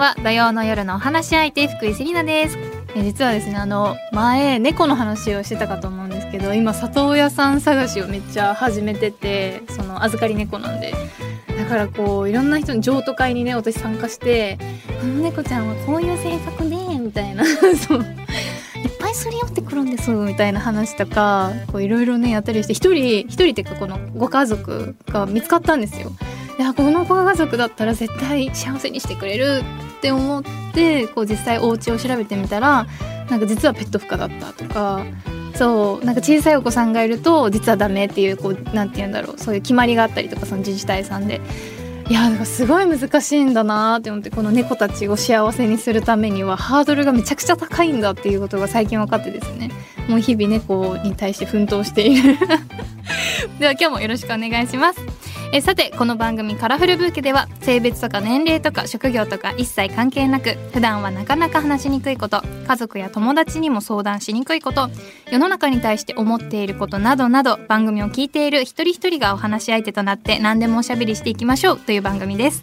は土曜の夜のお話し相手福井セリナです。実はですねあの前猫の話をしてたかと思うんですけど今里親さん探しをめっちゃ始めててその預かり猫なんで。だからこういろんな人の譲渡会にね私参加して「この猫ちゃんはこういう性格で」みたいな。そう。いっぱいすり寄ってくるんですみたいな話とかこういろいろねやったりして一人一人っていうかこのご家族が見つかったんですよ。いやこのご家族だったら絶対幸せにしてくれるって思ってこう実際お家を調べてみたらなんか実はペット不可だったとかそうなんか小さいお子さんがいると実はダメっていうこうなんて言うんだろうそういう決まりがあったりとかその自治体さんで。いやなんかすごい難しいんだなって思ってこの猫たちを幸せにするためにはハードルがめちゃくちゃ高いんだっていうことが最近分かってですね。もう日々猫に対して奮闘している。では今日もよろしくお願いします。えさてこの番組「カラフルブーケ」では性別とか年齢とか職業とか一切関係なく普段はなかなか話しにくいこと家族や友達にも相談しにくいこと世の中に対して思っていることなどなど番組を聞いている一人一人がお話し相手となって何でもおしゃべりしていきましょうという番組です。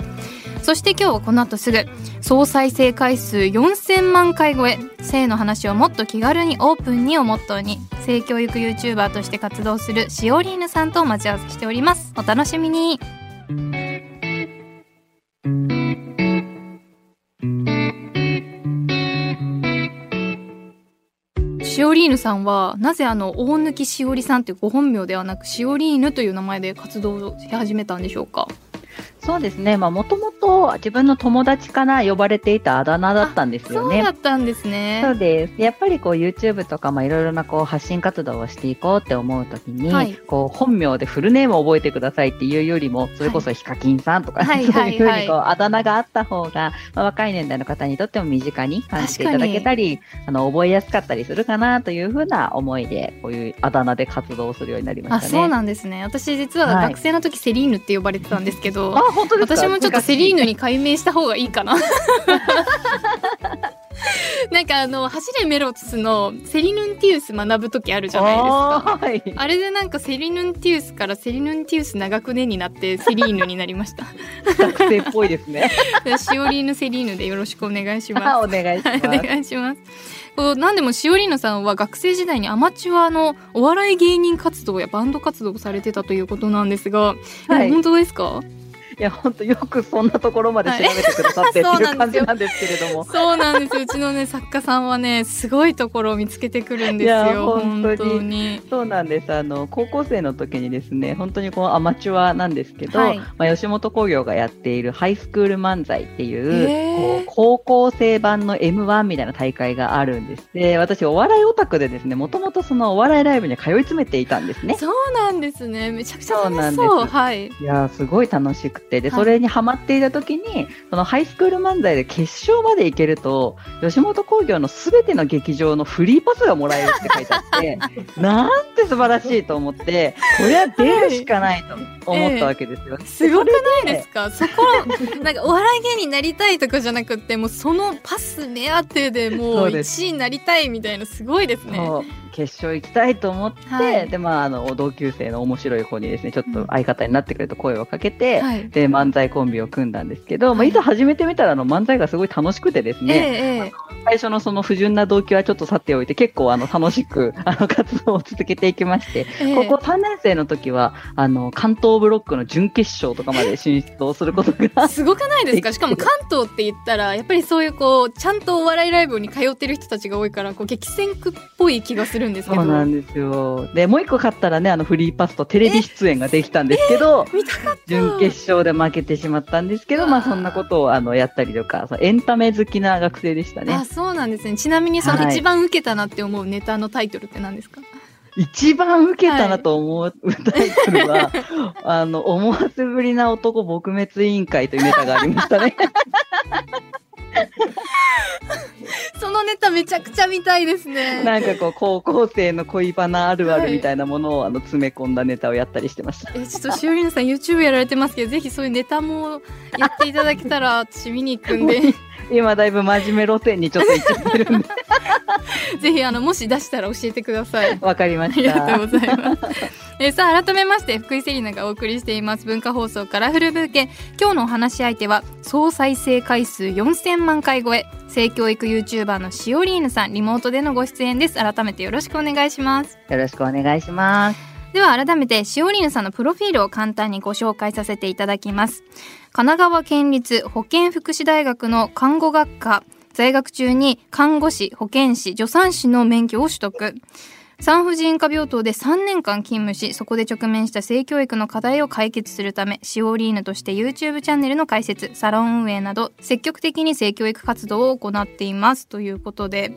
そして今日はこの後すぐ総再生回数4000万回超え性の話をもっと気軽にオープンにをモットーに性教育 YouTuber として活動するしおりーぬさんと待ち合わせしております。お楽しみに。しおりーぬさんはなぜあの大貫しおりさんというご本名ではなくしおりーぬという名前で活動し始めたんでしょうか？そうですね。まあ、もともと自分の友達から呼ばれていたあだ名だったんですよね。そうだったんですね。そうです。やっぱりこう YouTube とかまあいろいろなこう発信活動をしていこうって思うときに、はいこう本名でフルネームを覚えてくださいっていうよりも、それこそヒカキンさんとか、はいそういうふうはいにこうあだ名があった方が、まあ、若い年代の方にとっても身近に感じていただけたり、あの覚えやすかったりするかなというふうな思いで、こういうあだ名で活動するようになりまあ、したね。そうなんですね。私実ははい学生の時セリーヌって呼ばれてたんですけど、あ、本当私もちょっとセリーヌに改名した方がいいかな。なんかあの走れメロスのセリヌンティウス学ぶ時あるじゃないですか。あれでなんかセリヌンティウスからセリヌンティウス長くねになってセリーヌになりました。学生っぽいですね。シオリーヌセリーヌでよろしくお願いします。あ お願いします。願いします。こうなんでもしおりーぬさんは学生時代にアマチュアのお笑い芸人活動やバンド活動をされてたということなんですが、はいえ本当ですか？いや、本当よくそんなところまで調べてくださってってはいいう感じなんですけれども。そうなんですよ。うちのね作家さんはねすごいところを見つけてくるんですよ。本当に。そうなんです。あの、高校生の時にですね、本当にこうアマチュアなんですけど、はいまあ、吉本興業がやっているハイスクール漫才っていう、へー高校生版の M1 みたいな大会があるんです。で、私お笑いオタクでですね、もともとそのお笑いライブに通い詰めていたんですね。そうなんですね。めちゃくちゃ楽しそう。なんですはい。いやーすごい楽しくて、で、はい。それにハマっていた時に、そのハイスクール漫才で決勝まで行けると、吉本興業のすべての劇場のフリーパスがもらえるって書いてあって、なんて素晴らしいと思って、これは出るしかないと思ったわけですよ。すごくないでですか？そこなんかお笑い芸人になりたいとかじゃなくってもうそのパス目当てでもそううです。1位になりたいみたいなすごいですね。決勝行きたいと思って、はい。で、まあ、あの、同級生の面白い子にですね、ちょっと相方になってくれと声をかけて、はい。で、漫才コンビを組んだんですけど、まあ、はい。いざ始めてみたら、あの、漫才がすごい楽しくてですええね、ええ。最初のその不純な動機はちょっと去っておいて、結構あの楽しく あの活動を続けていきまして、ええ。ここ3年生の時は、あの、関東ブロックの準決勝とかまで進出をすることが、すごくないですか？しかも関東って言ったらやっぱりそういうこうちゃんとお笑いライブに通ってる人たちが多いからこう激戦区っぽい気がするんですけどそうなんですよ。で、もう一個勝ったらね、あのフリーパスとテレビ出演ができたんですけど、準決勝で負けてしまったんですけど、まあそんなことをあのやったりとか、エンタメ好きな学生でしたねあ。そうなんですねちなみにそのはい一番受けたなって思うネタのタイトルって何ですか、一番受けたなと思うタイトルは、あの、思わせぶりな男撲滅委員会というネタがありましたね。そのネタめちゃくちゃ見たいですねなんかこう、高校生の恋バナあるあるみたいなものを、あの詰め込んだネタをやったりしてました。えちょっとしおりんさん YouTube やられてますけどぜひそういうネタもやっていただけたら私見に行くんで今だいぶ真面目路線にちょっと行っちゃってるんで。ぜひあのもし出したら教えてくださいわかりまありがとした。うございます。えーさあ改めまして福井セリナがお送りしています文化放送カラフルブーケ今日のお話し相手は総再生回数4000万回超え。性教育 YouTuber のしおりーぬさんリモートでのご出演です。改めてよろしくお願いします。よろしくお願いします。では改めてしおりーぬさんのプロフィールを簡単にご紹介させていただきます。神奈川県立保健福祉大学の看護学科在学中に看護師保健師助産師の免許を取得産婦人科病棟で3年間勤務しそこで直面した性教育の課題を解決するためシオリーヌとして YouTube チャンネルの開設サロン運営など積極的に性教育活動を行っていますということで。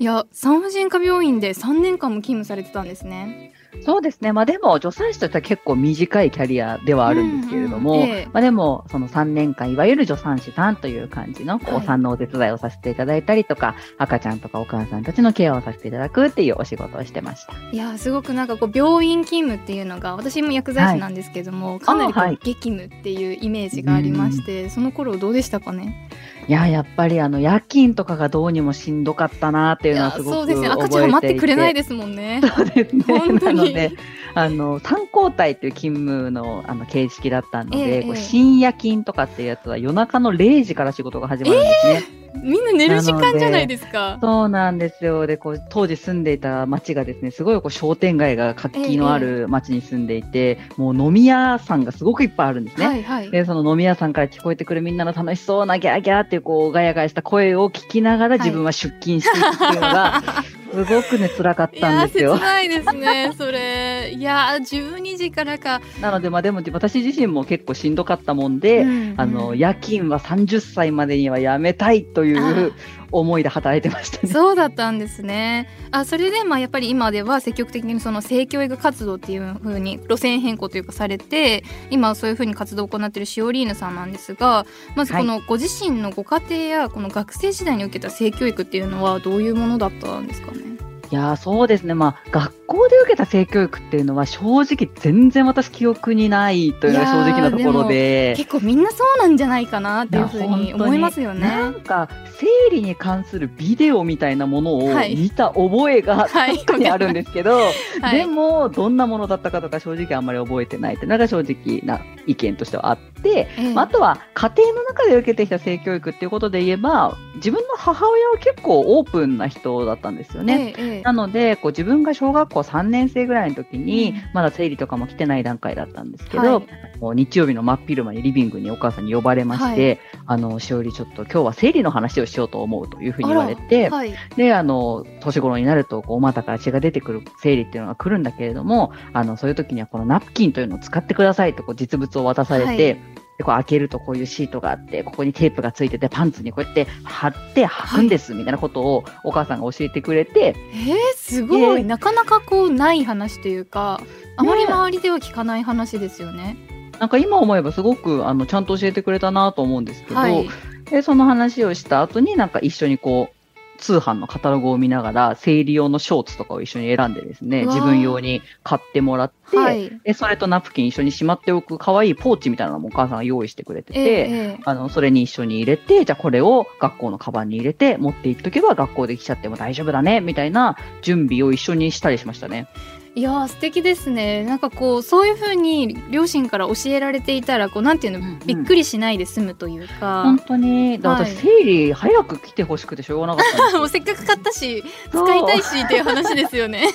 いや産婦人科病院で3年間も勤務されてたんですね。そうですね。まあでも、助産師としては結構短いキャリアではあるんですけれども、うんうんええ。まあでも、その3年間、いわゆる助産師さんという感じの、お産のお手伝いをさせていただいたりとか、赤ちゃんとかお母さんたちのケアをさせていただくっていうお仕事をしてました。いやすごくなんかこう病院勤務っていうのが私も薬剤師なんですけども、かなりこう、あはい。激務っていうイメージがありましてその頃どうでしたかね？いや、やっぱりあの、夜勤とかがどうにもしんどかったなっていうのはすごくそうですね。赤ちゃんは待ってくれないですもんねそうですね。本当になので、あの、3交代っていう勤務のあの形式だったので、ええこう深夜勤とかっていうやつは夜中の0時から仕事が始まるんですね。みんな寝る時間じゃないですかそうなんですよ。で、こう、当時住んでいた町がですね、すごいこう商店街が活気のある町に住んでいて、もう飲み屋さんがすごくいっぱいあるんですね。はいはいで、その飲み屋さんから聞こえてくるみんなの楽しそうなギャーギャーっていうこう、ガヤガヤした声を聞きながらはい自分は出勤していくっていうのが、すごくね、辛かっいやーたんですよ切。ないですねそれいやー12時からか、なので、まあでも私自身も結構しんどかったもんで、うんあの、夜勤は30歳までにはやめたいという思いで働いてましたね。そうだったんですね。あそれでまあやっぱり今では積極的にその性教育活動っていう風に路線変更というかされて今はそういう風に活動を行っているシオリーヌさんなんですがまずこのご自身のご家庭やこの学生時代に受けた性教育っていうのはどういうものだったんですかね？いやーそうですね、まあ、学校で受けた性教育っていうのは、正直、全然私、記憶にないというのが正直なところで。結構みんなそうなんじゃないかなっていう風に思いますよね。なんか生理に関するビデオみたいなものをはい。見た覚えがはい。確かにあるんですけど、はい。でもどんなものだったかとか正直あんまり覚えてないっていうのが正直な意見としてはあって、ええ。まああとは家庭の中で受けてきた性教育っていうことで言えば自分の母親は結構オープンな人だったんですよね。ええええ。なのでこう自分が小学校3年生ぐらいの時に、うん。まだ生理とかも来てない段階だったんですけど、はい。日曜日の真っ昼間にリビングにお母さんに呼ばれまして、あのしおりちょっと今日は生理の話をしようと思うというふうに言われて、はい。であの年頃になるとこうお股から血が出てくる生理っていうのが来るんだけれどもあのそういう時にはこのナプキンというのを使ってくださいとこう実物を渡されて、はいでこう開けるとこういうシートがあってここにテープがついててパンツにこうやって貼って履くんですみたいなことをお母さんが教えてくれて、えー、すごい、ええなかなかこうない話というかあまり周りでは聞かない話ですよね。なんか今思えばすごくあのちゃんと教えてくれたなと思うんですけど、はい、でその話をした後になんか一緒にこう通販のカタログを見ながら生理用のショーツとかを一緒に選んでですね自分用に買ってもらって、はい。でそれとナプキン一緒にしまっておく可愛いポーチみたいなのもお母さんが用意してくれてて、ええええ。あのそれに一緒に入れてじゃあこれを学校のカバンに入れて持っていっとけば学校で来ちゃっても大丈夫だねみたいな準備を一緒にしたりしましたね。いやー素敵ですね。なんかこうそういう風に両親から教えられていたらこうなんていうの、うんうん。びっくりしないで済むというか。本、当に。だ私生理早く来てほしくてしょうがなかった もうせっかく買ったし使いたいしっていう話ですよね。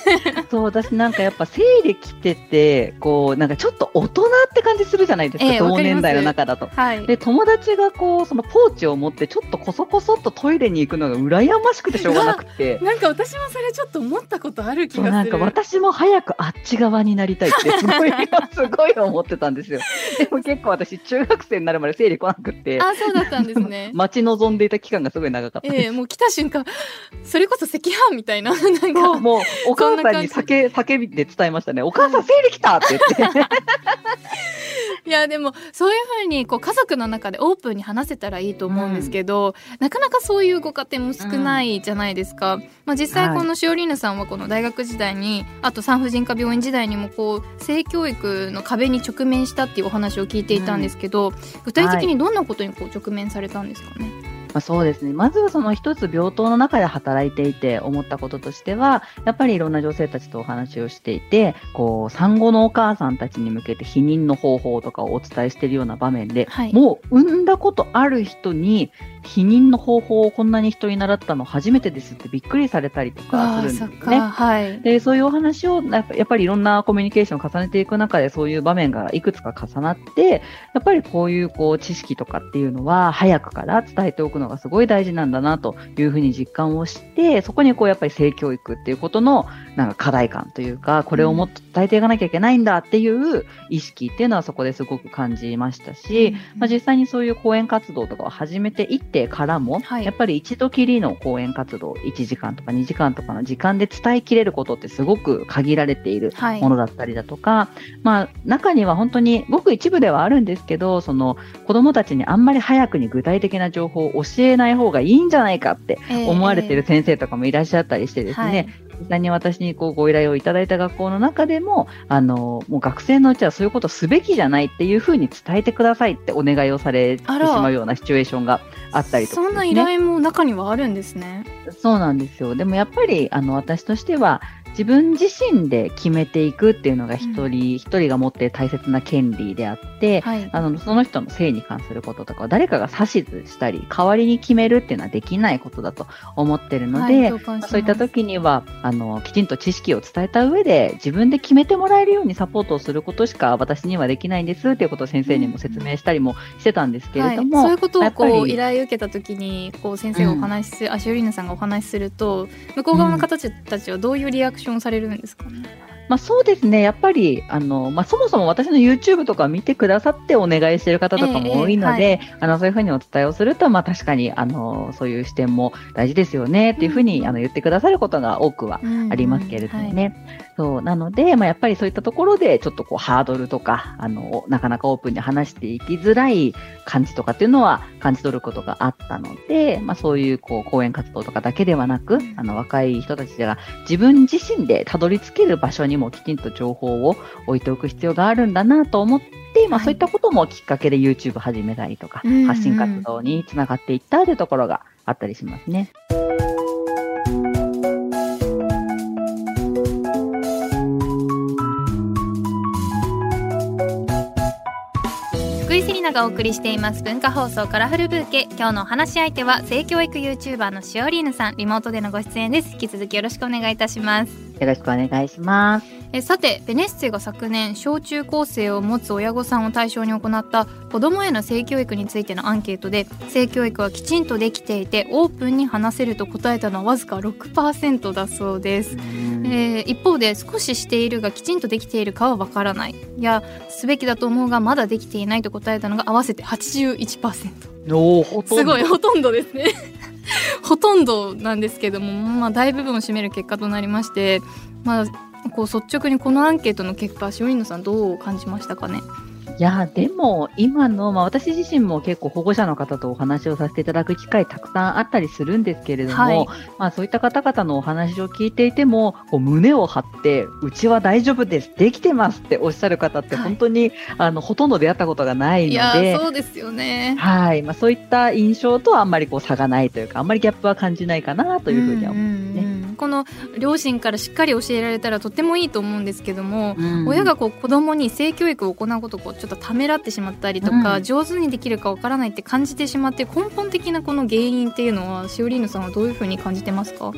そう、私なんかやっぱ生理来てて、こう、なんかちょっと大人って感じするじゃないですか、ええわかります同年代の中だと。はい。で、友達がこう、そのポーチを持って、ちょっとこそこそっとトイレに行くのが羨ましくてしょうがなくて。なんか私もそれちょっと思ったことある気がする。なんか私も早くあっち側になりたいって すごい、すごい思ってたんですよ。でも結構私、中学生になるまで生理来なくって、あそうだったんですね。待ち望んでいた期間がすごい長かった。ええもう来た瞬間それこそ赤飯みたいななんかもうお母さんに叫叫びで伝えましたね。お母さん生理来たって言って。いやでもそういうふうにこう家族の中でオープンに話せたらいいと思うんですけど、なかなかそういうご家庭も少ないじゃないですか、まあ、実際このしおりーぬさんはこの大学時代にあと産婦人科病院時代にもこう性教育の壁に直面したっていうお話を聞いていたんですけど、具体的にどんなことにこう直面されたんですかね、まあ、そうですね。まずはその一つ病棟の中で働いていて思ったこととしては、やっぱりいろんな女性たちとお話をしていて、こう、産後のお母さんたちに向けて避妊の方法とかをお伝えしているような場面で、はいもう産んだことある人に避妊の方法をこんなに人に習ったの初めてですってびっくりされたりとかあするんですね。はい。で、そういうお話をやっぱりいろんなコミュニケーションを重ねていく中でそういう場面がいくつか重なって、やっぱりこういうこう知識とかっていうのは早くから伝えておくのがすごい大事なんだなというふうに実感をして、そこにこうやっぱり性教育っていうことのなんか課題感というか、これをもっと伝えていかなきゃいけないんだっていう意識っていうのはそこですごく感じましたし、まあ、実際にそういう講演活動とかを始めていってからも、はい。やっぱり一度きりの講演活動、1時間とか2時間とかの時間で伝えきれることってすごく限られているはい。ものだったりだとか、まあ中には本当にごく一部ではあるんですけど、その子供たちにあんまり早くに具体的な情報を教えない方がいいんじゃないかって思われている先生とかもいらっしゃったりしてですね、実際に私にこうご依頼をいただいた学校の中でも、あの、もう学生のうちはそういうことすべきじゃないっていうふうに伝えてくださいってお願いをされてしまうようなシチュエーションがあったりとか、そんな依頼も中にはあるんですね。そうなんですよ。でもやっぱり、あの、私としては、自分自身で決めていくっていうのが一人、一人が持っている大切な権利であって、はい。あの、その人の性に関することとかを誰かが指図したり、代わりに決めるっていうのはできないことだと思ってるので、はいそういった時には、あの、きちんと知識を伝えた上で、自分で決めてもらえるようにサポートをすることしか私にはできないんですっていうことを先生にも説明したりもしてたんですけれども、はい、そういうことをこう依頼を受けた時にこう先生がお話しする、あしおりなさんがお話しすると向こう側の方たちはどういうリアクションをされるんですかね。まあ、そうですね、やっぱりあの、まあ、そもそも私の YouTube とか見てくださってお願いしている方とかも多いので、ええあのそういうふうにお伝えをすると、まあ、確かにあのそういう視点も大事ですよねっていうふうに、うん。あの言ってくださることが多くはありますけれどもね。そうなので、まあ、やっぱりそういったところでちょっとこうハードルとかあのなかなかオープンに話していきづらい感じとかっていうのは感じ取ることがあったので、まあ、そういうこう講演活動とかだけではなくあの若い人たちが自分自身でたどり着ける場所にもきちんと情報を置いておく必要があるんだなと思って、まあ、はいそういったこともきっかけで YouTube 始めたりとか、うんうん発信活動につながっていったというところがあったりしますね。福井セリナがお送りしています文化放送カラフルブーケ。今日のお話し相手は性教育 YouTuber のしおりーぬさん。リモートでのご出演です。引き続きよろしくお願いいたします。よろしくお願いします。えさてベネッセが昨年小中高生を持つ親御さんを対象に行った子どもへの性教育についてのアンケートで性教育はきちんとできていてオープンに話せると答えたのはわずか6%だそうです、えー一方で少ししているがきちんとできているかはわからない。やすべきだと思うがまだできていないと答えたのが合わせて81%おーほとんど。すごいほとんどですね。ほとんどなんですけども、まあ、大部分を占める結果となりまして、まあ、こう率直にこのアンケートの結果しおのさんどう感じましたかね？いやでも今の、まあ、私自身も結構保護者の方とお話をさせていただく機会たくさんあったりするんですけれども、はいまあ、そういった方々のお話を聞いていてもこう胸を張ってうちは大丈夫ですできてますっておっしゃる方ってはい本当に、あのほとんど出会ったことがないのいやで。そうですよねはいまあ、そういった印象とはあんまりこう差がないというかあんまりギャップは感じないかなというふうには思いますね。この両親からしっかり教えられたらとってもいいと思うんですけども、うん。親がこう子供に性教育を行うことをこうちょっとためらってしまったりとか、うん。上手にできるかわからないって感じてしまって根本的なこの原因っていうのはしおりんのさんはどういうふうに感じてますか？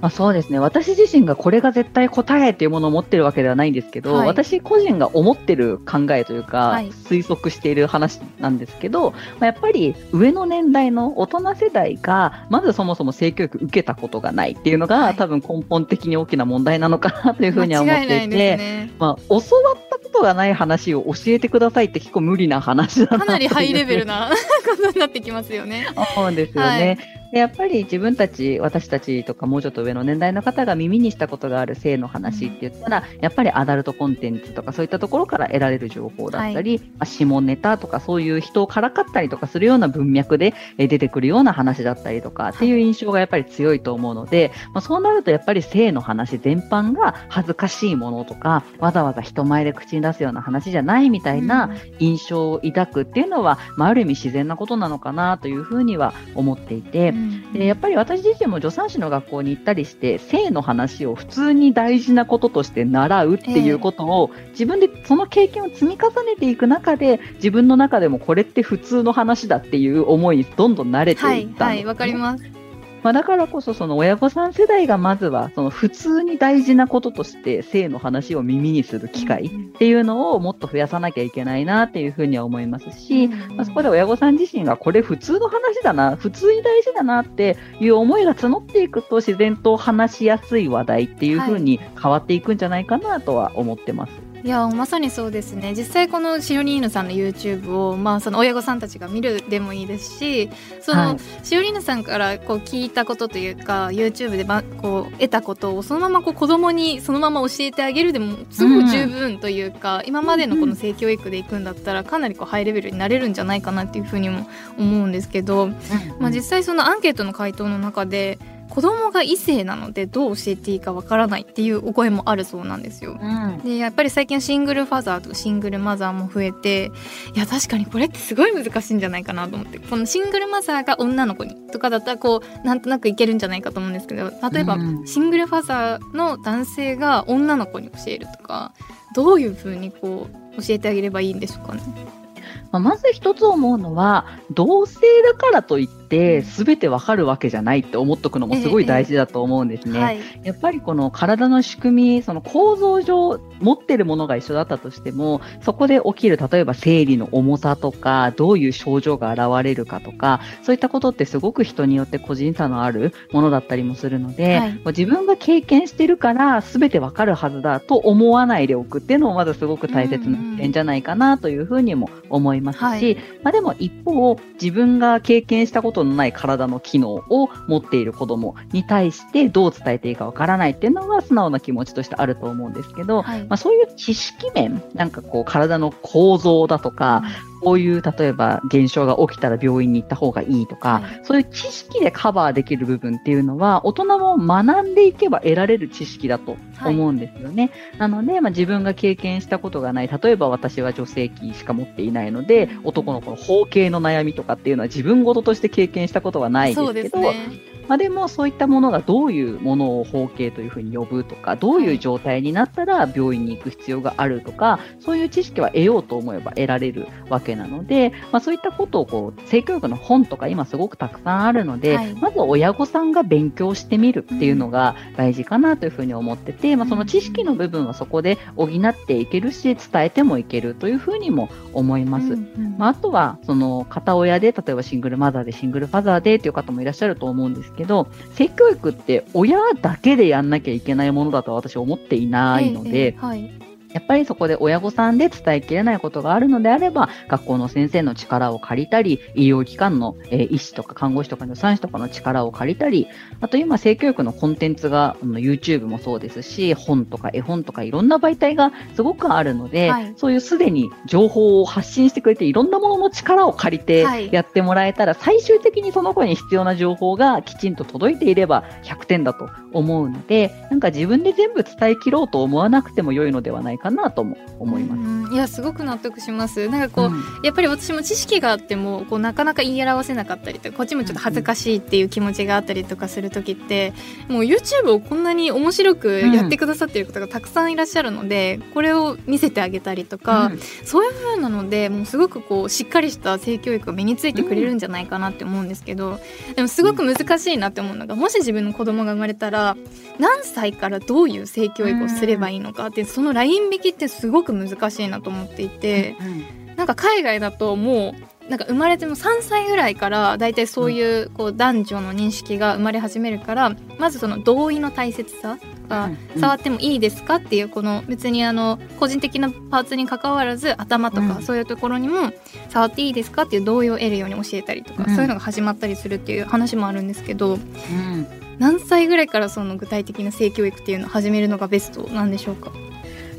まあ、そうですね私自身がこれが絶対答えっていうものを持ってるわけではないんですけど、はい私個人が思ってる考えというか、はい推測している話なんですけど、まあ、やっぱり上の年代の大人世代がまずそもそも性教育受けたことがないっていうのが、はい多分根本的に大きな問題なのかなというふうには思っていて。まあ、教わったことがない話を教えてくださいって結構無理な話だなかなりハイレベルななことになってきますよね。思うんですよね。でやっぱり自分たち、私たちとかもうちょっと上の年代の方が耳にしたことがある性の話って言ったら、やっぱりアダルトコンテンツとかそういったところから得られる情報だったり、まあ下ネタとかそういう人をからかったりとかするような文脈でえー出てくるような話だったりとかっていう印象がやっぱり強いと思うので、まあ、そうなるとやっぱり性の話全般が恥ずかしいものとか、わざわざ人前で口に出すような話じゃないみたいな印象を抱くっていうのは、まあ、ある意味自然なことなのかなというふうには思っていて、でやっぱり私自身も助産師の学校に行ったりして性の話を普通に大事なこととして習うっていうことを、自分でその経験を積み重ねていく中で自分の中でもこれって普通の話だっていう思いにどんどん慣れてはいいったんですねはいわかりますまあ、だからこそその親御さん世代がまずはその普通に大事なこととして性の話を耳にする機会っていうのをもっと増やさなきゃいけないなっていうふうには思いますし、まあ、そこで親御さん自身がこれ普通の話だな、普通に大事だなっていう思いが募っていくと自然と話しやすい話題っていうふうに変わっていくんじゃないかなとは思ってます。いやまさにそうですね。実際このしおりーぬさんの YouTube を、まあ、その親御さんたちが見るでもいいですしその、はい。しおりーぬさんからこう聞いたことというか YouTube でばこう得たことをそのままこう子供にそのまま教えてあげるでもすごく十分というか、今までのこの性教育でいくんだったらかなりこうハイレベルになれるんじゃないかなっていうふうにも思うんですけど、まあ、実際そのアンケートの回答の中で子供が異性なのでどう教えていいかわからないっていうお声もあるそうなんですよ。うんでやっぱり最近シングルファザーとかシングルマザーも増えていや確かにこれってすごい難しいんじゃないかなと思ってこのシングルマザーが女の子にとかだったらこうなんとなくいけるんじゃないかと思うんですけど例えば、うんシングルファザーの男性が女の子に教えるとかどういうふうにこう教えてあげればいいんでしょうかね。まあまず一つ思うのは同性だからといって全てわかるわけじゃないって思っとくのもすごい大事だと思うんですね。はい、やっぱりこの体の仕組み、その構造上持ってるものが一緒だったとしても、そこで起きる例えば生理の重さとか、どういう症状が現れるかとか、そういったことってすごく人によって個人差のあるものだったりもするので、はい。自分が経験してるから全てわかるはずだと思わないでおくっていうのもまずすごく大切な点じゃないかなというふうにも思いますし、はい。まあ、でも一方、自分が経験したことのない体の機能を持っている子供に対してどう伝えていいかわからないっていうのは素直な気持ちとしてあると思うんですけど、はい。まあ、そういう知識面、なんかこう体の構造だとか、こういう例えば現象が起きたら病院に行った方がいいとか、はいそういう知識でカバーできる部分っていうのは大人も学んでいけば得られる知識だと思うんですよね。なので、まあ、自分が経験したことがない、例えば私は女性器しか持っていないので、男の子の包茎の悩みとかっていうのは自分事として経験したことはないですけど、ですね。まあ、でもそういったものがどういうものを包茎というふうに呼ぶとか、どういう状態になったら病院に行く必要があるとか、そういう知識は得ようと思えば得られるわけなので、まあ、そういったことをこう性教育の本とか今すごくたくさんあるので、はい。まず親御さんが勉強してみるっていうのが大事かなというふうに思ってて、まあ、その知識の部分はそこで補っていけるし、伝えてもいけるというふうにも思います。うんうん。まあ、あとは、その、片親で、例えばシングルマザーで、シングルファザーでっていう方もいらっしゃると思うんですけど、性教育って親だけでやんなきゃいけないものだとは私は思っていないので、ええはい。やっぱりそこで親御さんで伝えきれないことがあるのであれば、学校の先生の力を借りたり、医療機関の、えー医師とか看護師とか助産師とかの力を借りたり、あと今、性教育のコンテンツが、あの YouTube もそうですし、本とか絵本とかいろんな媒体がすごくあるので、はい。そういうすでに情報を発信してくれて、いろんなものの力を借りてはい。やってもらえたら、最終的にその子に必要な情報がきちんと届いていれば100点だと思うので、なんか自分で全部伝え切ろうと思わなくても良いのではないかなとも思います。うん。いやすごく納得します。なんかこう、うん。やっぱり私も知識があってもこうなかなか言い表せなかったりとかこっちもちょっと恥ずかしいっていう気持ちがあったりとかする時ってもう YouTube をこんなに面白くやってくださっている方がたくさんいらっしゃるので、これを見せてあげたりとか、うん。そういう風なのでもうすごくこうしっかりした性教育が身についてくれるんじゃないかなって思うんですけど、でもすごく難しいなって思うのがもし自分の子供が生まれたら何歳からどういう性教育をすればいいのかってそのライン引きってすごく難しいなと思っていて。なんか海外だともうなんか生まれても3歳ぐらいから大体そういうこう男女の認識が生まれ始めるからまずその同意の大切さが触ってもいいですかっていうこの別にあの個人的なパーツに関わらず頭とかそういうところにも触っていいですかっていう同意を得るように教えたりとか、そういうのが始まったりするっていう話もあるんですけど、何歳ぐらいからその具体的な性教育っていうのを始めるのがベストなんでしょうか？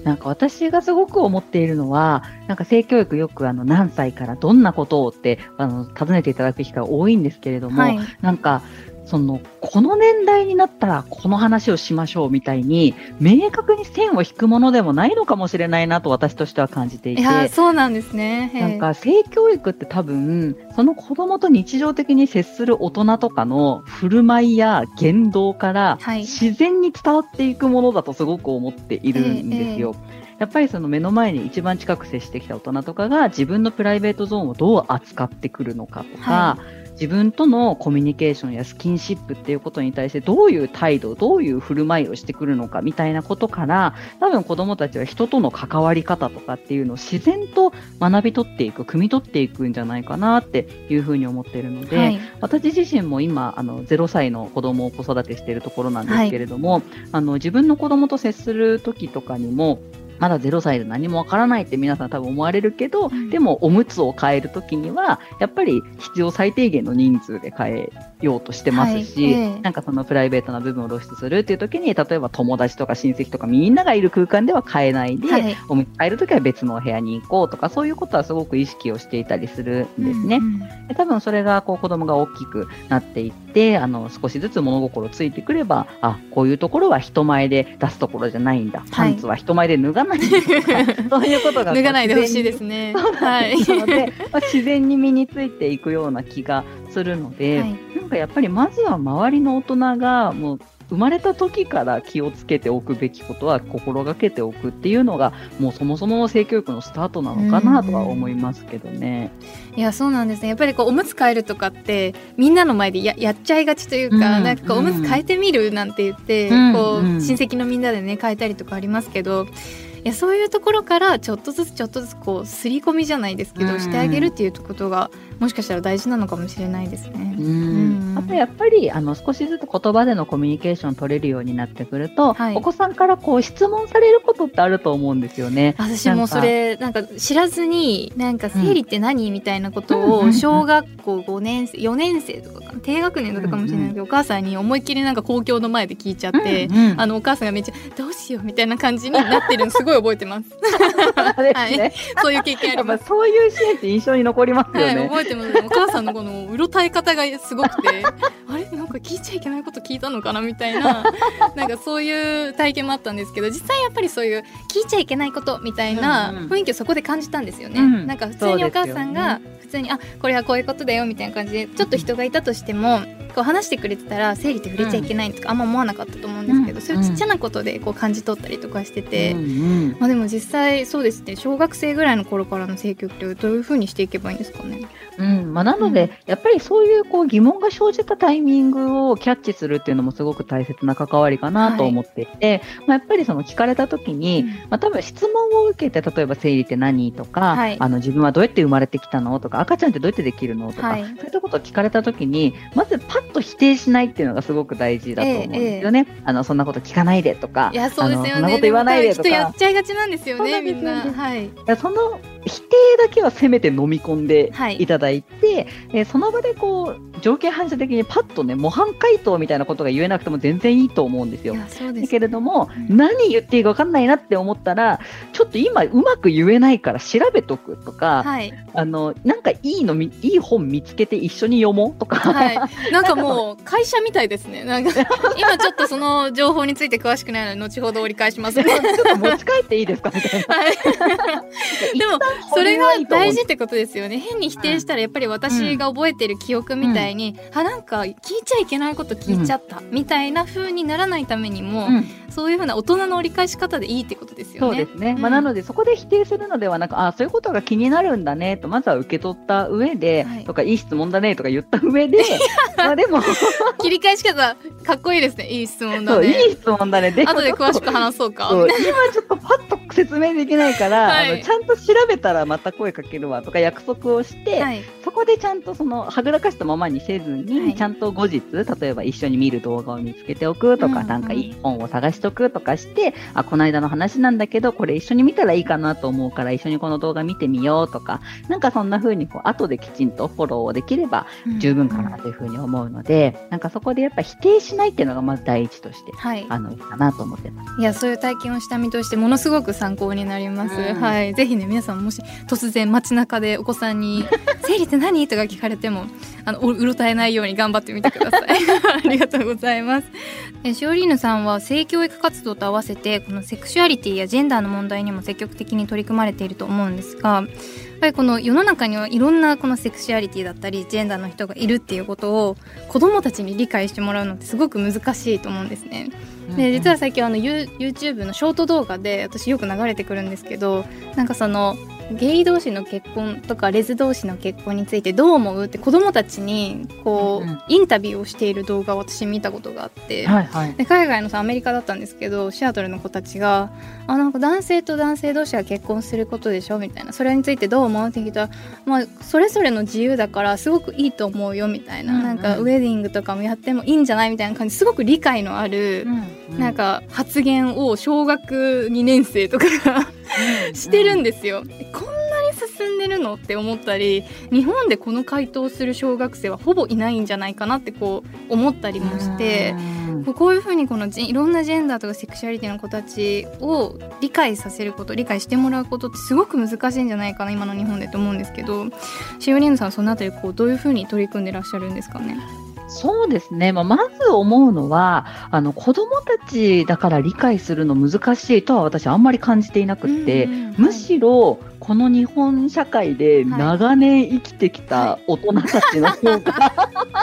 なんか私がすごく思っているのは、なんか性教育よくあの何歳からどんなことをってあの尋ねていただく機会多いんですけれども、はい、なんかそのこの年代になったらこの話をしましょうみたいに明確に線を引くものでもないのかもしれないなと私としては感じていていやそうなんですね。なんか性教育って多分その子供と日常的に接する大人とかの振る舞いや言動から自然に伝わっていくものだとすごく思っているんですよ。えーえーやっぱりその目の前に一番近く接してきた大人とかが自分のプライベートゾーンをどう扱ってくるのかとか、は自分とのコミュニケーションやスキンシップっていうことに対してどういう態度、どういう振る舞いをしてくるのかみたいなことから多分子どもたちは人との関わり方とかっていうのを自然と学び取っていく、汲み取っていくんじゃないかなっていうふうに思っているので、はい、私自身も今あの0歳の子供を子育てしているところなんですけれども、はい、あの自分の子供と接する時とかにもまだ0歳で何もわからないって皆さん多分思われるけど、うん、でもおむつを変えるときにはやっぱり必要最低限の人数で変えようとしてますし、はい、なんかそのプライベートな部分を露出するっていう時に例えば友達とか親戚とかみんながいる空間では変えないで、はい、おむつ変える時は別のお部屋に行こうとかそういうことはすごく意識をしていたりするんですね。うんうん、多分それがこう子供が大きくなっていってあの少しずつ物心ついてくればあこういうところは人前で出すところじゃないんだ。パンツは人前で脱がないんだ、はい、そういうことが脱がないでほしいですね。はい、なので、まあ、自然に身についていくような気がするので、はい、なんかやっぱりまずは周りの大人がもう生まれた時から気をつけておくべきことは心がけておくっていうのがもうそもそも性教育のスタートなのかなとは思いますけどね。いやそうなんですねやっぱりこうおむつ替えるとかってみんなの前でややっちゃいがちというか、うん、なんかおむつ替えてみるなんて言って、うん、こう親戚のみんなでね変えたりとかありますけど。いやそういうところからちょっとずつちょっとずつこう刷り込みじゃないですけど、してあげるっていうことがもしかしたら大事なのかもしれないですね。うん、あとやっぱりあの少しずつ言葉でのコミュニケーション取れるようになってくると、はい、お子さんからこう質問されることってあると思うんですよね。私もそれなんか知らずになんか生理って何、みたいなことを小学校5年生4年生とか低学年だったかもしれないけど、お母さんに思いっきりなんか公共の前で聞いちゃって、あのお母さんがめっちゃどうしようみたいな感じになってるのすごい覚えてます。はい、そういう経験あります。そういうシーンって印象に残りますよね。はい、覚えてます。お母さんのこのうろたえ方がすごくて、あれ？なんか聞いちゃいけないこと聞いたのかなみたいな、なんかそういう体験もあったんですけど、実際やっぱりそういう聞いちゃいけないことみたいな雰囲気をそこで感じたんですよね。うん、なんか普通にお母さんが普通に、あこれはこういうことだよみたいな感じでちょっと人がいたとしても。こう話してくれてたら生理って触れちゃいけないとかあんま思わなかったと思うんですけど、そういうちっちゃなことでこう感じ取ったりとかしてて、まあ、でも実際そうですね小学生ぐらいの頃からの性教育ってどういうふうにしていけばいいんですかね。うん。まあ、なので、うん、やっぱりそういうこう疑問が生じたタイミングをキャッチするっていうのもすごく大切な関わりかなと思っていて、はい、まあ、やっぱりその聞かれた時に、うん、まあ、多分質問を受けて例えば生理って何とか、はい、あの自分はどうやって生まれてきたのとか赤ちゃんってどうやってできるのとか、はい、そういったことを聞かれた時にまずパッと否定しないっていうのがすごく大事だと思うんですよね。ええ、あのそんなこと聞かないでとかいやそうですよね。そんなこと言わないでとか。やっちゃいがちなんですよねみんな。はい、その否定だけはせめて飲み込んでい。ただいて、はい、えその場でこう条件反射的にパッとね模範回答みたいなことが言えなくても全然いいと思うんですよ。すね、だけれども、うん、何言っていいか分かんないなって思ったらちょっと今うまく言えないから調べとくとか、はい、あのなんかいいのいい本見つけて一緒に読もうとか、はい、なんかもう会社みたいですね。なんか 今ちょっとその情報について詳しくないので後ほど折り返します、ね、ちょっと持ち帰っていいですかみたいな。はい、でもそれが大事ってことですよね。変に否定したらやっぱり私が覚えてる記憶みたいに、うん、あなんか聞いちゃいけないこと聞いちゃった、みたいな風にならないためにも、うん、そういうふうな大人の折り返し方でいいってことですよね。そうですね。まあなのでそこで否定するのではなく、あそういうことが気になるんだねとまずは受け取った上で、はい、とかいい質問だねとか言った上で、まあでも切り返し方かっこいいですね。いい質問だね。いい質問だね。後で詳しく話そうか。今ちょっとパッと説明できないから、はい。あのちゃんと調べたらまた声かけるわとか約束をして、はい。そこでちゃんとそのはぐらかしたままにせずに、はい。ちゃんと後日例えば一緒に見る動画を見つけておくとか、うんうんなんかいい本を探しとくとかしてあこの間の話なんだけどこれ一緒に見たらいいかなと思うから一緒にこの動画見てみようとかなんかそんな風にこう後できちんとフォローできれば十分かなというふうに思うので、なんかそこでやっぱ否定しないっていうのがまず第一としてはい。あのいいかなと思ってます。いやそういう体験をした身としてものすごく参考になります、うん。はい。ぜひね皆さんもし突然街中でお子さんに「生理って何?」とか聞かれてもあのううろたえないように頑張ってみてください。ありがとうございます。えシオリーヌさんは性教育活動と合わせてこのセクシュアリティやジェンダーの問題にも積極的に取り組まれていると思うんですがやっぱりこの世の中にはいろんなこのセクシュアリティだったりジェンダーの人がいるっていうことを子どもたちに理解してもらうのってすごく難しいと思うんですね。で実は最近あの You- YouTube のショート動画で私よく流れてくるんですけどなんかそのゲイ同士の結婚とかレズ同士の結婚についてどう思うって子供たちにこう、うんうんインタビューをしている動画を私見たことがあって、はいはい。で海外のさアメリカだったんですけどシアトルの子たちが「あなんか男性と男性同士が結婚することでしょ」みたいな「それについてどう思う?」って聞いたら、まあ、それぞれの自由だからすごくいいと思うよみたいな,、うんうんなんかウェディングとかもやってもいいんじゃないみたいな感じすごく理解のある、なんか発言を小学2年生とかがしてるんですよ。こんなに進んでるのって思ったり日本でこの回答をする小学生はほぼいないんじゃないかなってこう思ったりもして。こういうふうにこのいろんなジェンダーとかセクシュアリティの子たちを理解させること理解してもらうことってすごく難しいんじゃないかな今の日本でと思うんですけどシオリーヌさんはそのあたりこうどういうふうに取り組んでらっしゃるんですかね？そうですね、まあ、まず思うのはあの子どもたちだから理解するの難しいとは私あんまり感じていなくって、うんうん。むしろこの日本社会で長年生きてきた大人たちの方が、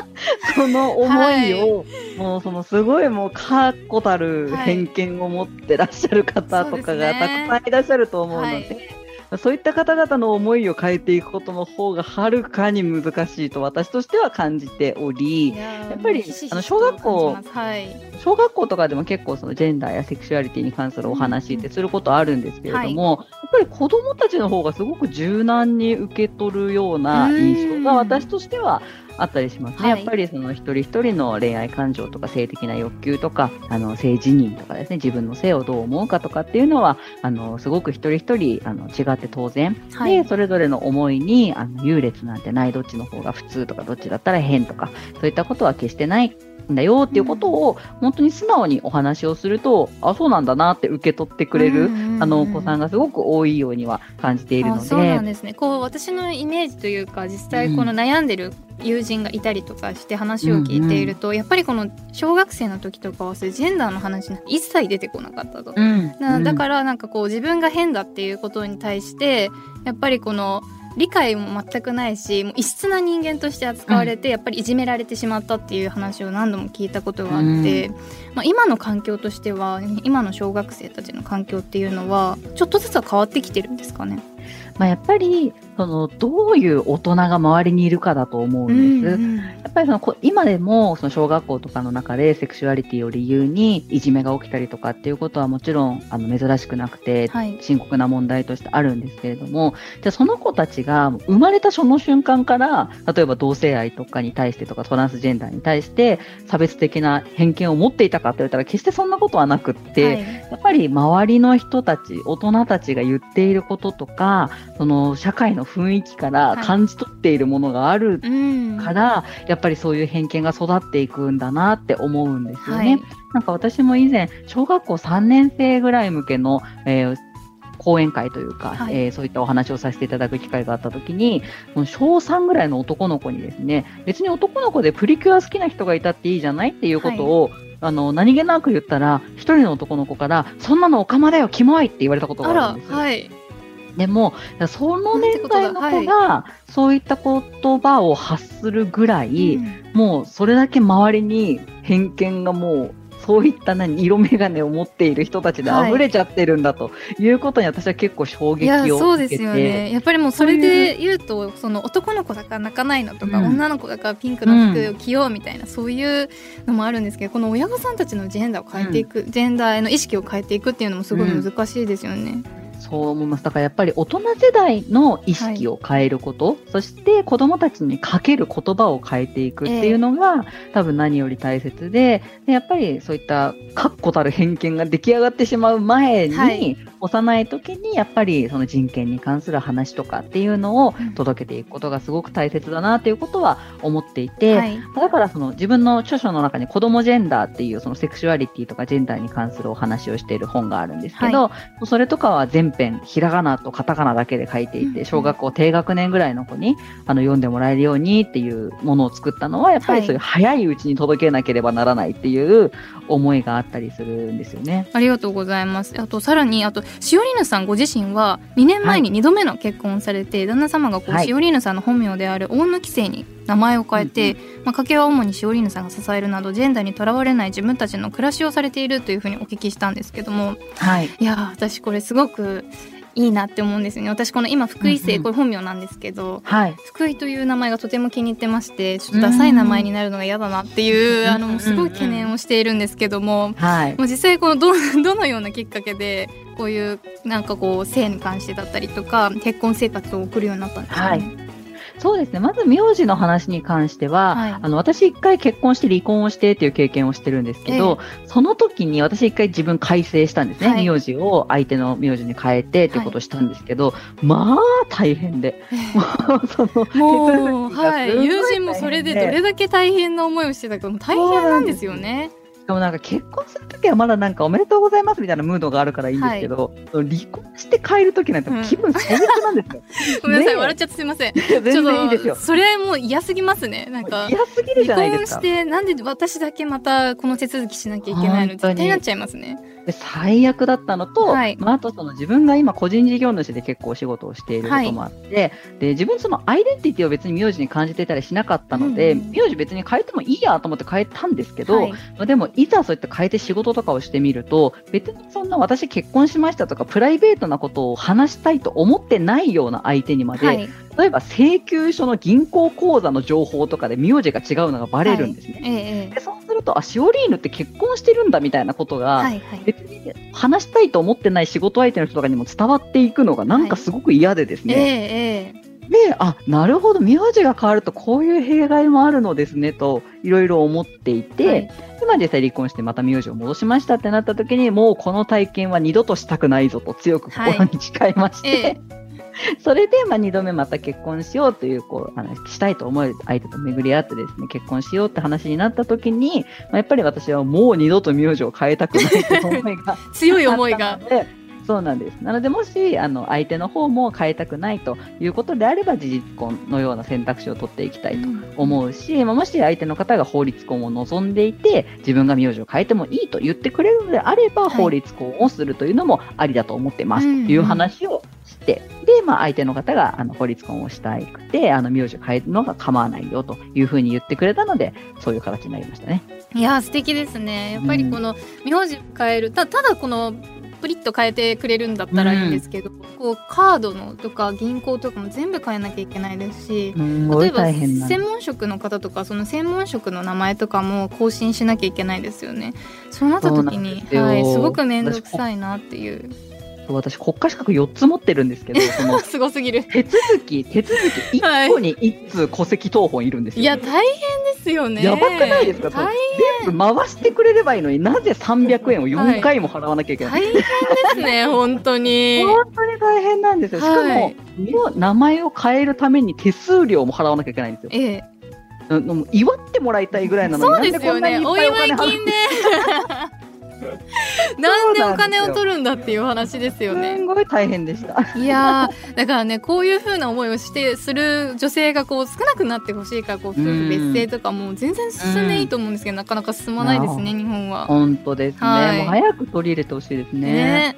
その思いを、もうそのすごいもう確固たる偏見を持ってらっしゃる方とかがたくさんいらっしゃると思うので。はいそういった方々の思いを変えていくことの方がはるかに難しいと私としては感じており、ややっぱりあの小学校はい。小学校とかでも結構そのジェンダーやセクシュアリティに関するお話ってすることあるんですけれども、やっぱり子どもたちの方がすごく柔軟に受け取るような印象が私としてはあったりしますね。はい。やっぱりその一人一人の恋愛感情とか性的な欲求とか、あの性自認とかですね、自分の性をどう思うかとかっていうのは、あのすごく一人一人あの違って当然、はい。でそれぞれの思いにあの優劣なんてないどっちの方が普通とかどっちだったら変とかそういったことは決してないんだよっていうことを、本当に素直にお話をするとあそうなんだなって受け取ってくれる、あのお子さんががすごく多いようには感じているので。そうなんですねこう私のイメージというか実際この悩んでる友人がいたりとかして話を聞いていると、やっぱりこの小学生の時とかはそういうジェンダーの話なんて一切出てこなかったと。うんなだからなんかこう自分が変だっていうことに対してやっぱりこの理解も全くないしもう異質な人間として扱われて、やっぱりいじめられてしまったっていう話を何度も聞いたことがあって、まあ、今の環境としては今の小学生たちの環境っていうのはちょっとずつは変わってきてるんですかね？まあ、やっぱりそのどういう大人が周りにいるかだと思うんです。うんやっぱりそのこ今でもその小学校とかの中でセクシュアリティを理由にいじめが起きたりとかっていうことはもちろんあの珍しくなくてはい。深刻な問題としてあるんですけれどもじゃあその子たちが生まれたその瞬間から例えば同性愛とかに対してとかトランスジェンダーに対して差別的な偏見を持っていたかって言ったら決してそんなことはなくって、はい。やっぱり周りの人たち、大人たちが言っていることとか、その社会の雰囲気からはい。感じ取っているものがあるうん。から、やっぱりそういう偏見が育っていくんだなって思うんですよね。はい。なんか私も以前、小学校3年生ぐらい向けの、えー講演会というか、はい。えーそういったお話をさせていただく機会があったときに、小3ぐらいの男の子にですね、別に男の子でプリキュア好きな人がいたっていいじゃないっていうことを、あの何気なく言ったら、一人の男の子から、そんなのおかまだよ、キモいって言われたことがあるんですよ。はいでも、その年代の子が、そういった言葉を発するぐらい、うんもうそれだけ周りに偏見がもう、そういった何色眼鏡を持っている人たちで溢れちゃってるんだということに私は結構衝いや撃をそうです受けて。よね。やっぱりもうそれで言うとその男の子だから泣かないのとか、うん。女の子だからピンクの服を着ようみたいな、そういうのもあるんですけどこの親御さんたちのジェンダーを変えていく、ジェンダーへの意識を変えていくっていうのもすごい難しいですよね。そう思います。だからやっぱり大人世代の意識を変えること、そして子供たちにかける言葉を変えていくっていうのが、多分何より大切でで、やっぱりそういった確固たる偏見が出来上がってしまう前に、はい幼い時にやっぱりその人権に関する話とかっていうのをうん。届けていくことがすごく大切だなっていうことは思っていて、はい。だからその自分の著書の中に子供ジェンダーっていうそのセクシュアリティとかジェンダーに関するお話をしている本があるんですけど、それとかは全編ひらがなとカタカナだけで書いていて、小学校低学年ぐらいの子にあの読んでもらえるようにっていうものを作ったのは、やっぱりはい。そういう早いうちに届けなければならないっていう思いがあったりするんですよね。ありがとうございます。あとさらにあとしおりぬさんご自身は2年前に2度目の結婚をされて、旦那様がこう、はい。しおりぬさんの本名である大貫姓に名前を変えて、まあ、家計は主にしおりぬさんが支えるなどジェンダーにとらわれない自分たちの暮らしをされているというふうにお聞きしたんですけども。はい。いやー私これすごくいいなって思うんですよね。私この今福井姓、うんうん。これ本名なんですけどはい。福井という名前がとても気に入ってましてちょっとダサい名前になるのが嫌だなっていう、うんあのすごい懸念をしているんですけども、はい。もう実際このど どのようなきっかけでこういうなんかこう性に関してだったりとか結婚生活を送るようになったんですか、ね？そうですね。まず、名字の話に関しては、はいあの、私一回結婚して離婚をしてっていう経験をしてるんですけど、その時に私一回自分改正したんですね。はい名字を相手の名字に変えてっていうことをしたんですけど、まあ、大変で。もう、その、はい、友人もそれでどれだけ大変な思いをしてたかもう大変なんですよね。しかもなんか結婚するときはまだなんかおめでとうございますみたいなムードがあるからいいんですけど、その離婚して帰るときなんて気分最悪なんですよ。ごめんなさい、ね笑っちゃってすいません。全然いいですよと。それもう嫌すぎますね。なんか嫌すぎるじゃないですか離婚し。てなんで私だけまたこの手続きしなきゃいけないの本当に絶対なっちゃいますね。で最悪だったのと、はい。まあ、あとその自分が今個人事業主で結構お仕事をしていることもあって、で自分そのアイデンティティを別に名字に感じてたりしなかったので、うん名字別に変えてもいいやと思って変えたんですけど、はい。まあでもいざそうやって変えて仕事とかをしてみると別にそんな私結婚しましたとかプライベートなことを話したいと思ってないような相手にまで、はい、例えば請求書の銀行口座の情報とかで名字が違うのがバレるんですね。えええでそるとあシオリーヌって結婚してるんだみたいなことが、はいはい。別に話したいと思ってない仕事相手の人とかにも伝わっていくのがなんかすごく嫌でですええね。ええで、あ、なるほど、名字が変わるとこういう弊害もあるのですねといろいろ思っていて、はいでまあ実際離婚してまた名字を戻しましたってなった時にもうこの体験は二度としたくないぞと強く心に誓いまして、ええ それでまあ二度目また結婚しようというこう話したいと思える相手と巡り合ってですね結婚しようって話になった時に、まあ、やっぱり私はもう二度と名字を変えたくないという思いが 強い思いが。そうなんです。なので、もし、あの、相手の方も変えたくないということであれば、事実婚のような選択肢を取っていきたいと思うし、まあ、もし相手の方が法律婚を望んでいて、自分が名字を変えてもいいと言ってくれるのであれば、はい。法律婚をするというのもありだと思ってますとうんうん。いう話をで、まあ、相手の方が、あの、法律婚をしたいくて、あの、名字を変えるのが構わないよというふうに言ってくれたので、そういう形になりましたね。いやー素敵ですね。やっぱりこの名字を変えるたただこのプリッと変えてくれるんだったらいいんですけど、こうカードのとか銀行とかも全部変えなきゃいけないですしすん例えば専門職の方とかその専門職の名前とかも更新しなきゃいけないですよね。そうなった時にはい、すごく面倒くさいなっていう私、国家資格4つ持ってるんですけど、その、すごすぎる。手続き、手続き 1個に1通戸籍謄本いるんですよ。いや大変ですよね。やばくないですか大全部回してくれればいいのになぜ300円を4回も払わなきゃいけない、大変ですね 本当に。本当に大変なんですよ。しかも、はい名前を変えるために手数料も払わなきゃいけないんですよ。ええ。祝ってもらいたいぐらいなのに、そうですよね。お祝いお金払金で なんでお金を取るんだっていう話ですよすねんごい大変でした。いやーだからねこういう風な思いをしてする女性がこう少なくなってほしいからこう夫婦別姓とかも全然進んでいいと思うんですけど、なかなか進まないですね日本は。本当ですね。はい早く取り入れてほしいですね。ね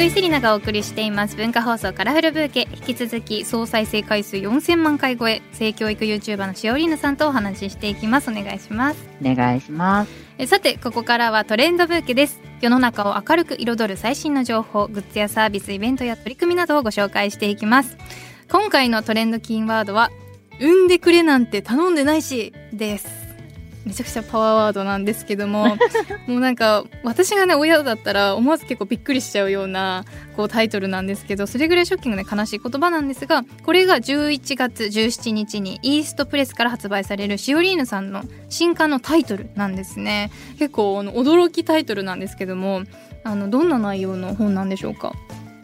福井セリナがお送りしています。文化放送カラフルブーケ。引き続き総再生回数4000万回超え。性教育 YouTuber のしおりぬさんとお話ししていきます。お願いします。お願いします。えさてここからはトレンドブーケです。世の中を明るく彩る最新の情報。グッズやサービスイベントや取り組みなどをご紹介していきます。今回のトレンドキーワードは産んでくれなんて頼んでないしですめちゃくちゃパワーワードなんですけども もうなんか私がね親だったら思わず結構びっくりしちゃうようなこうタイトルなんですけどそれぐらいショッキングで悲しい言葉なんですがこれが11月17日にイーストプレスから発売されるシオリーヌさんの新刊のタイトルなんですね。結構あの驚きタイトルなんですけどもあのどんな内容の本なんでしょうか？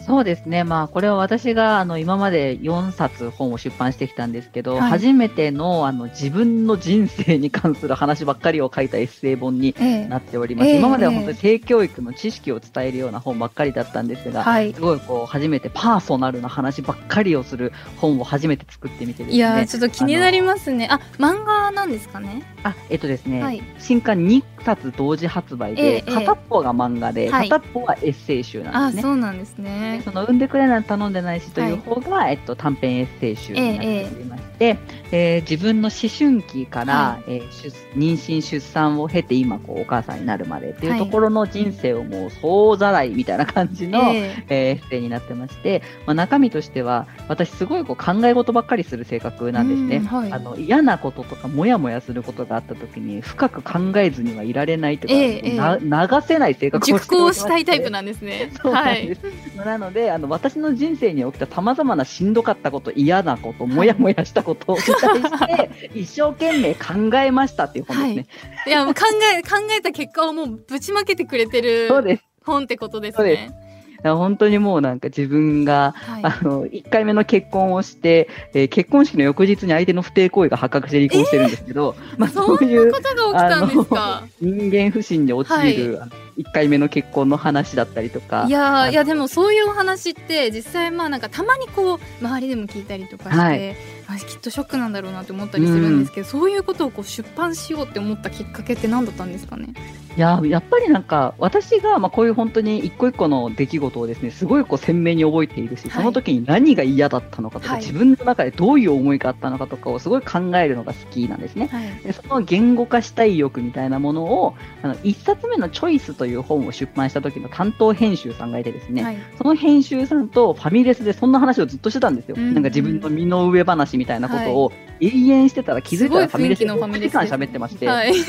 そうですね、まあ、これは私があの今まで4冊本を出版してきたんですけど、はい。初めてのあの自分の人生に関する話ばっかりを書いたエッセイ本にええ。なっております。ええ今までは本当に性教育の知識を伝えるような本ばっかりだったんですが、はい。すごいこう初めてパーソナルな話ばっかりをする本を初めて作ってみてですね。いやーちょっと気になりますね。あ漫画なんですかね？あ、えっとですね、はい。新刊2冊同時発売で、ええ片っぽが漫画で、はい。片っぽはエッセイ集なあんですね。そうなんですねその産んでくれなんて頼んでないしという方が、えっと、短編エッセイ集になっておりまして、えー自分の思春期から、はえー出妊娠出産を経て今こうお母さんになるまでっていうはいところの人生をもう総ざらいみたいな感じの、ええ。えーエッセイになってまして、まあ、中身としては私すごいこう考え事ばっかりする性格なんですね。うんはい。あの嫌なこととかモヤモヤすることがあった時に深く考えずにはいられないとか、えええ流せない性格をししておりましてたいタイプなんですね。そうなんはい。です。なので、あの、私の人生に起きた様々なしんどかったこと、嫌なこと、もやもやしたことに対 して、一生懸命考えましたっていう本ですね。い。やもう考え考えた結果をもうぶちまけてくれてる。本ってことですね。本当にもうなんか自分が、はい。あの、1回目の結婚をして、えー結婚式の翌日に相手の不貞行為が発覚して離婚してるんですけど、まあそそういうことが起きたんですか？人間不信に陥る、あの1回目の結婚の話だったりとか。い、やあのーいやでもそういうお話って実際まあなんかたまにこう周りでも聞いたりとかして、はいあきっとショックなんだろうなって思ったりするんですけど、そういうことをこう出版しようって思ったきっかけって何だったんですかね？いややっぱりなんか私がまあこういう本当に一個一個の出来事をですねすごいこう鮮明に覚えているし、はい。その時に何が嫌だったのかとか、はい。自分の中でどういう思いがあったのかとかをすごい考えるのが好きなんですね。はい。でその言語化したい欲みたいなものをあの1冊目の「チョイス」という本を出版した時の担当編集さんがいてですね、はい。その編集さんとファミレスでそんな話をずっとしてたんですよ。うんうん。なんか自分の身の上話みたいなことを永遠してたら気づいたらファミレスですごい雰囲気のファミレ6時間喋ってまして、はい。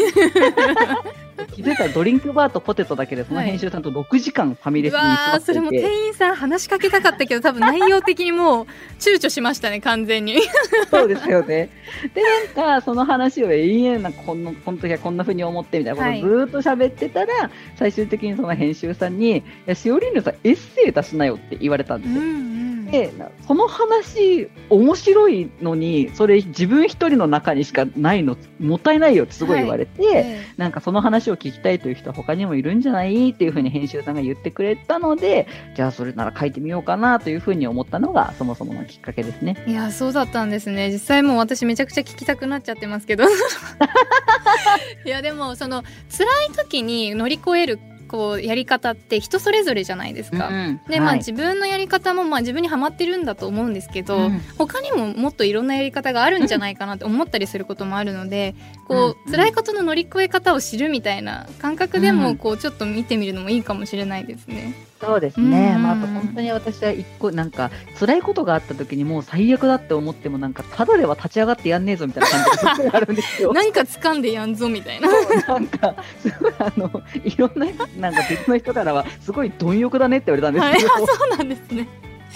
気づいたらドリンクバーとポテトだけでその編集さんと6時間ファミレスに座っていて、店員さん話しかけたかったけど多分内容的にもう躊躇しましたね完全に。そうですよね。で、なんかその話を永遠なんかこのこの時はこんな風に思ってみたいなことをずーっと喋ってたら、最終的にその編集さんに、いやしおりんぬさんエッセイ出しなよって言われたんですよ。ん。でその話面白いのにそれ自分一人の中にしかないのもったいないよってすごい言われて、えなんかその話を聞きたいという人は他にもいるんじゃないっていうふうに編集さんが言ってくれたのでじゃあそれなら書いてみようかなというふうに思ったのがそもそものきっかけですね。えいやそうだったんですね。実際もう私めちゃくちゃ聞きたくなっちゃってますけど。いやでもその辛い時に乗り越えるこうやり方って人それぞれじゃないですか。うんでまあ、はい。自分のやり方もまあ自分にはまってるんだと思うんですけど、うん。他にももっといろんなやり方があるんじゃないかなって思ったりすることもあるのでこううん辛いことの乗り越え方を知るみたいな感覚でうん。もこうちょっと見てみるのもいいかもしれないですね。そうですね、うんまあ、あと本当に私は一個なんか辛いことがあった時にもう最悪だって思ってもなんかただでは立ち上がってやんねえぞみたいな感じがあるんですよ。なんか掴んでやんぞみたいな。なんか、すごい、あの、いろんな、なんか別の人からは、すごい貪欲だねって言われたんはい、ですけど、あそうなんですね。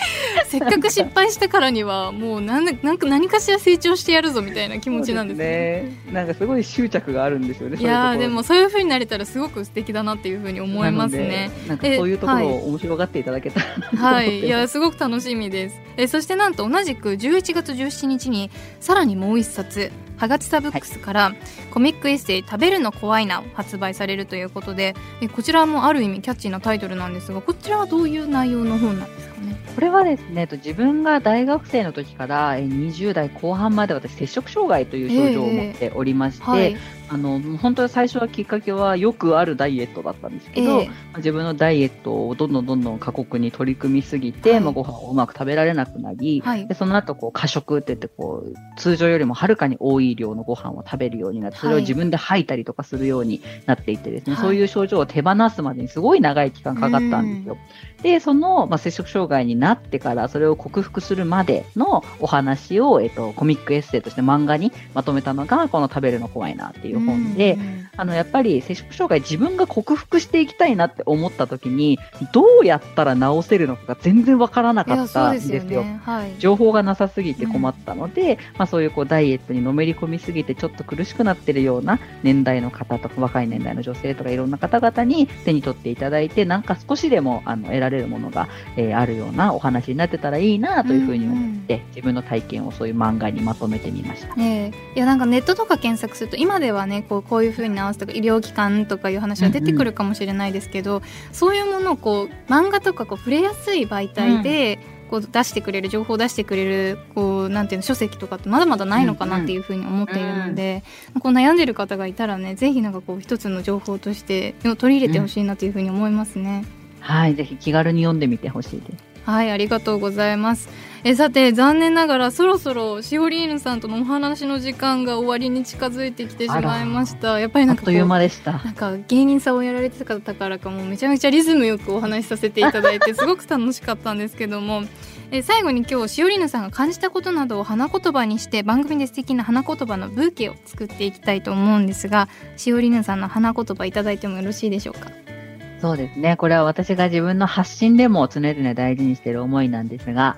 せっかく失敗したからにはもうなんなんか何かしら成長してやるぞみたいな気持ちなんですね。ね。なんかすごい執着があるんですよね。いやーでそういうところもそういう風になれたらすごく素敵だなっていう風に思いますね。なんかそういうところを面白がっていただけたらなと思ってはい、いやすごく楽しみです。えそしてなんと同じく11月17日にさらにもう一冊ハガチサブックスからコミックエッセイ「食べるの怖いな」を発売されるということでえこちらもある意味キャッチーなタイトルなんですがこちらはどういう内容の本なんですか？ね。これはですね、えっと自分が大学生の時からえ20代後半まで私、摂食障害という症状を持っておりまして、はい、あの本当に最初はきっかけはよくあるダイエットだったんですけど、ええ。まあ自分のダイエットをどんどんどんどん過酷に取り組みすぎて、はい。まあ、ご飯をうまく食べられなくなり、はい。でその後こう過食って言ってこう通常よりもはるかに多い量のご飯を食べるようになってそれをはい自分で吐いたりとかするようになっていってですね、はい。そういう症状を手放すまでにすごい長い期間かかったんですよ。でその、まあ、摂食障害になってからそれを克服するまでのお話を、えっと、コミックエッセイとして漫画にまとめたのがこの「食べるの怖いな」っていう本で、うん。うんあのやっぱり摂食障害自分が克服していきたいなって思った時にどうやったら治せるのかが全然わからないかやったんでですすよ。よね。はい。情報がなさすぎて困ったので、まあ、そういうこうダイエットにのめり込みすぎてちょっと苦しくなってるような年代の方とか若い年代の女性とかいろんな方々に手に取っていただいてなんか少しでもあの得られるものが、えーあるようなお話になってたらいいなというふうに思って、自分の体験をそういう漫画にまとめてみました。ええいやなんかネットとか検索すると今ではねこうこういう風に直すとか医療機関とかいう話は出てくるかもしれないですけど、そういうものをこう漫画とかこう触れやすい媒体で、こう出してくれる情報を出してくれるこうなんていうの書籍とかってまだまだないのかなっていうふうに思っているので、こう悩んでる方がいたらねぜひなんかこう一つの情報として取り入れてほしいなというふうに思いますね。はい、ぜひ気軽に読んでみてほしいです。はい、ありがとうございます。えさて残念ながらそろそろしおりーぬさんとのお話の時間が終わりに近づいてきてしまいました。やっぱりなんかこうあっという間でした。なんか芸人さんをやられてた方からかもうめちゃめちゃリズムよくお話しさせていただいて すごく楽しかったんですけどもえ最後に今日しおりぬさんが感じたことなどを花言葉にして番組で素敵な花言葉のブーケを作っていきたいと思うんですがしおりぬさんの花言葉いただいてもよろしいでしょうか？そうですね。これは私が自分の発信でも常々大事にしている思いなんですが、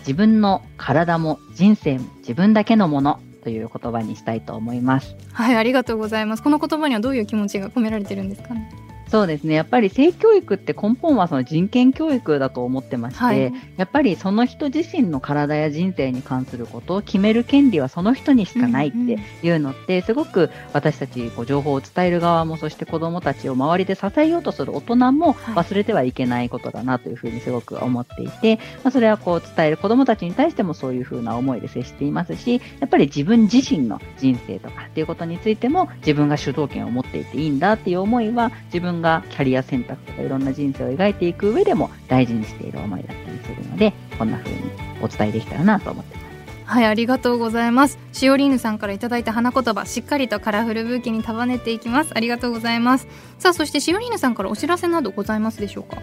自分の体も人生も自分だけのものという言葉にしたいと思います。はいありがとうございますこの言葉にはどういう気持ちが込められてるんですかね？そうですね。やっぱり性教育って根本はその人権教育だと思ってまして、はい。やっぱりその人自身の体や人生に関することを決める権利はその人にしかないっていうのって、すごく私たちこう情報を伝える側も、そして子供たちを周りで支えようとする大人もはい。忘れてはいけないことだなというふうにすごく思っていて、まあ、それはこう伝える子供たちに対してもそういうふうな思いで接していますし、やっぱり自分自身の人生とかっていうことについても自分が主導権を持っていていいんだっていう思いは自分がキャリア選択とかいろんな人生を描いていく上でも大事にしている思いだったりするので、こんな風にお伝えできたらなと思ってます。はいありがとうございます。しおりーぬさんからいただいた花言葉しっかりとカラフルブーケに束ねていきます。ありがとうございます。さあそしてしおりーぬさんからお知らせなどございますでしょうか？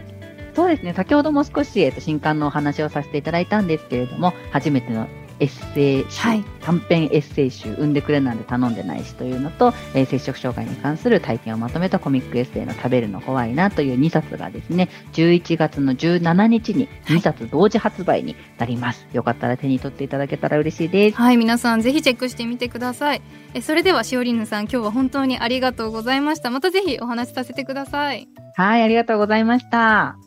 そうですね、先ほども少し、えっと、新刊のお話をさせていただいたんですけれども、初めてのエッセイ集、はい短編エッセイ集、産んでくれなんて頼んでないしというのと、えー摂食障害に関する体験をまとめたコミックエッセイの食べるの怖いなという2冊がですね、11月の17日に2冊同時発売になります。よかったら手に取っていただけたら嬉しいです。はい皆さんぜひチェックしてみてくださいえそれではしおりーぬさん今日は本当にありがとうございましたまたぜひお話しさせてくださいはい、ありがとうございました。